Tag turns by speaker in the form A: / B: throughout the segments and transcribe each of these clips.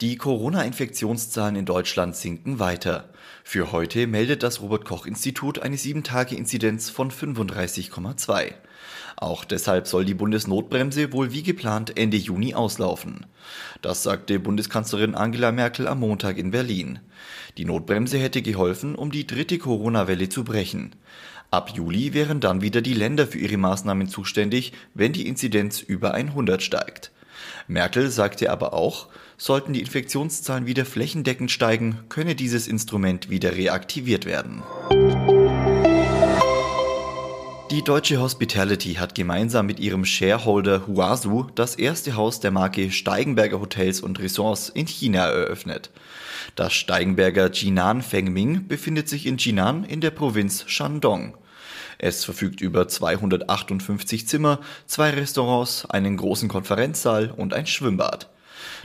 A: Die Corona-Infektionszahlen in Deutschland sinken weiter. Für heute meldet das Robert-Koch-Institut eine 7-Tage-Inzidenz von 35,2. Auch deshalb soll die Bundesnotbremse wohl wie geplant Ende Juni auslaufen. Das sagte Bundeskanzlerin Angela Merkel am Montag in Berlin. Die Notbremse hätte geholfen, um die dritte Corona-Welle zu brechen. Ab Juli wären dann wieder die Länder für ihre Maßnahmen zuständig, wenn die Inzidenz über 100 steigt. Merkel sagte aber auch, sollten die Infektionszahlen wieder flächendeckend steigen, könne dieses Instrument wieder reaktiviert werden. Die deutsche Hospitality hat gemeinsam mit ihrem Shareholder Huasu das erste Haus der Marke Steigenberger Hotels und Resorts in China eröffnet. Das Steigenberger Jinan Fengming befindet sich in Jinan in der Provinz Shandong. Es verfügt über 258 Zimmer, zwei Restaurants, einen großen Konferenzsaal und ein Schwimmbad.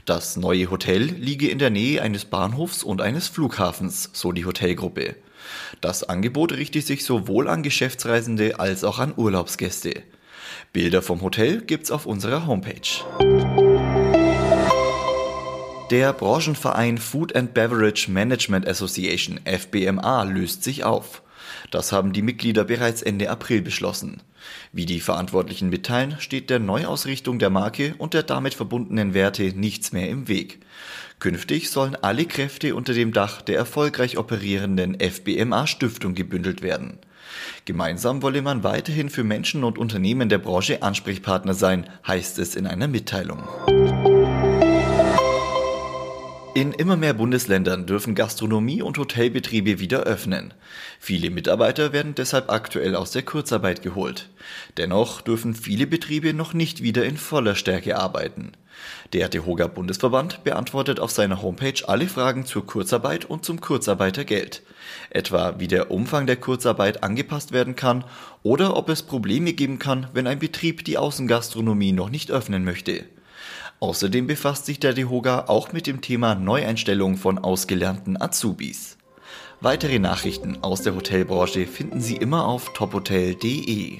A: Das neue Hotel liege in der Nähe eines Bahnhofs und eines Flughafens, so die Hotelgruppe. Das Angebot richtet sich sowohl an Geschäftsreisende als auch an Urlaubsgäste. Bilder vom Hotel gibt's auf unserer Homepage. Der Branchenverein Food and Beverage Management Association FBMA löst sich auf. Das haben die Mitglieder bereits Ende April beschlossen. Wie die Verantwortlichen mitteilen, steht der Neuausrichtung der Marke und der damit verbundenen Werte nichts mehr im Weg. Künftig sollen alle Kräfte unter dem Dach der erfolgreich operierenden FBMA Stiftung gebündelt werden. Gemeinsam wolle man weiterhin für Menschen und Unternehmen der Branche Ansprechpartner sein, heißt es in einer Mitteilung. In immer mehr Bundesländern dürfen Gastronomie und Hotelbetriebe wieder öffnen. Viele Mitarbeiter werden deshalb aktuell aus der Kurzarbeit geholt. Dennoch dürfen viele Betriebe noch nicht wieder in voller Stärke arbeiten. Der DEHOGA Bundesverband beantwortet auf seiner Homepage alle Fragen zur Kurzarbeit und zum Kurzarbeitergeld. Etwa wie der Umfang der Kurzarbeit angepasst werden kann oder ob es Probleme geben kann, wenn ein Betrieb die Außengastronomie noch nicht öffnen möchte. Außerdem befasst sich der DEHOGA auch mit dem Thema Neueinstellung von ausgelernten Azubis. Weitere Nachrichten aus der Hotelbranche finden Sie immer auf tophotel.de.